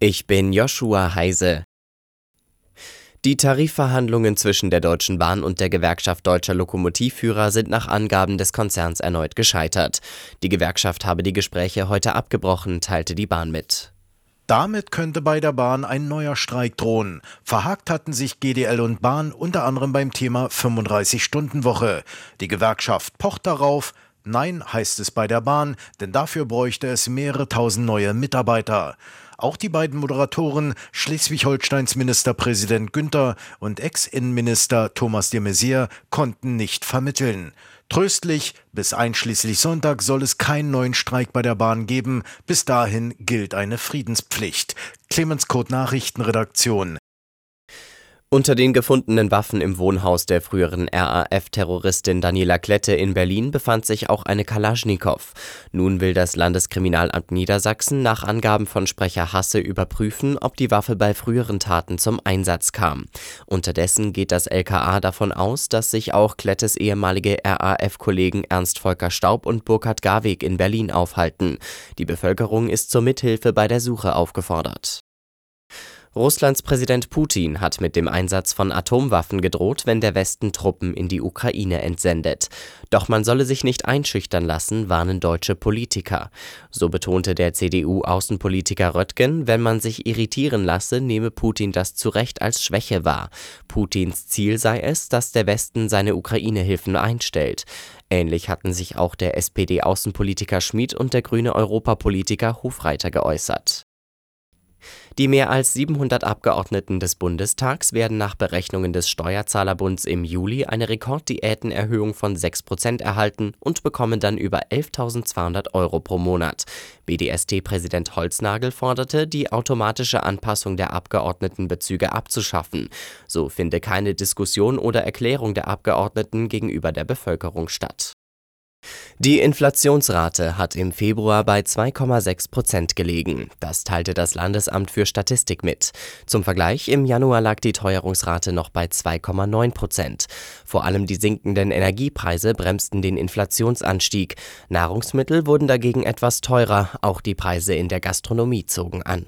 Ich bin Joshua Heise. Die Tarifverhandlungen zwischen der Deutschen Bahn und der Gewerkschaft Deutscher Lokomotivführer sind nach Angaben des Konzerns erneut gescheitert. Die Gewerkschaft habe die Gespräche heute abgebrochen, teilte die Bahn mit. Damit könnte bei der Bahn ein neuer Streik drohen. Verhakt hatten sich GDL und Bahn unter anderem beim Thema 35-Stunden-Woche. Die Gewerkschaft pocht darauf, Nein heißt es bei der Bahn, denn dafür bräuchte es mehrere tausend neue Mitarbeiter. Auch die beiden Moderatoren, Schleswig-Holsteins Ministerpräsident Günther und Ex-Innenminister Thomas de Maizière, konnten nicht vermitteln. Tröstlich, bis einschließlich Sonntag soll es keinen neuen Streik bei der Bahn geben. Bis dahin gilt eine Friedenspflicht. Clemens Code Nachrichtenredaktion. Unter den gefundenen Waffen im Wohnhaus der früheren RAF-Terroristin Daniela Klette in Berlin befand sich auch eine Kalaschnikow. Nun will das Landeskriminalamt Niedersachsen nach Angaben von Sprecher Hasse überprüfen, ob die Waffe bei früheren Taten zum Einsatz kam. Unterdessen geht das LKA davon aus, dass sich auch Klettes ehemalige RAF-Kollegen Ernst Volker Staub und Burkhard Garweg in Berlin aufhalten. Die Bevölkerung ist zur Mithilfe bei der Suche aufgefordert. Russlands Präsident Putin hat mit dem Einsatz von Atomwaffen gedroht, wenn der Westen Truppen in die Ukraine entsendet. Doch man solle sich nicht einschüchtern lassen, warnen deutsche Politiker. So betonte der CDU-Außenpolitiker Röttgen, wenn man sich irritieren lasse, nehme Putin das zu Recht als Schwäche wahr. Putins Ziel sei es, dass der Westen seine Ukraine-Hilfen einstellt. Ähnlich hatten sich auch der SPD-Außenpolitiker Schmid und der grüne Europapolitiker Hofreiter geäußert. Die mehr als 700 Abgeordneten des Bundestags werden nach Berechnungen des Steuerzahlerbunds im Juli eine Rekorddiätenerhöhung von 6 Prozent erhalten und bekommen dann über 11.200 Euro pro Monat. BDST-Präsident Holznagel forderte, die automatische Anpassung der Abgeordnetenbezüge abzuschaffen. So finde keine Diskussion oder Erklärung der Abgeordneten gegenüber der Bevölkerung statt die Inflationsrate hat im Februar bei 2,6 Prozent gelegen. Das teilte das Landesamt für Statistik mit. Zum Vergleich, im Januar lag die Teuerungsrate noch bei 2,9 Prozent. Vor allem die sinkenden Energiepreise bremsten den Inflationsanstieg. Nahrungsmittel wurden dagegen etwas teurer, auch die Preise in der Gastronomie zogen an.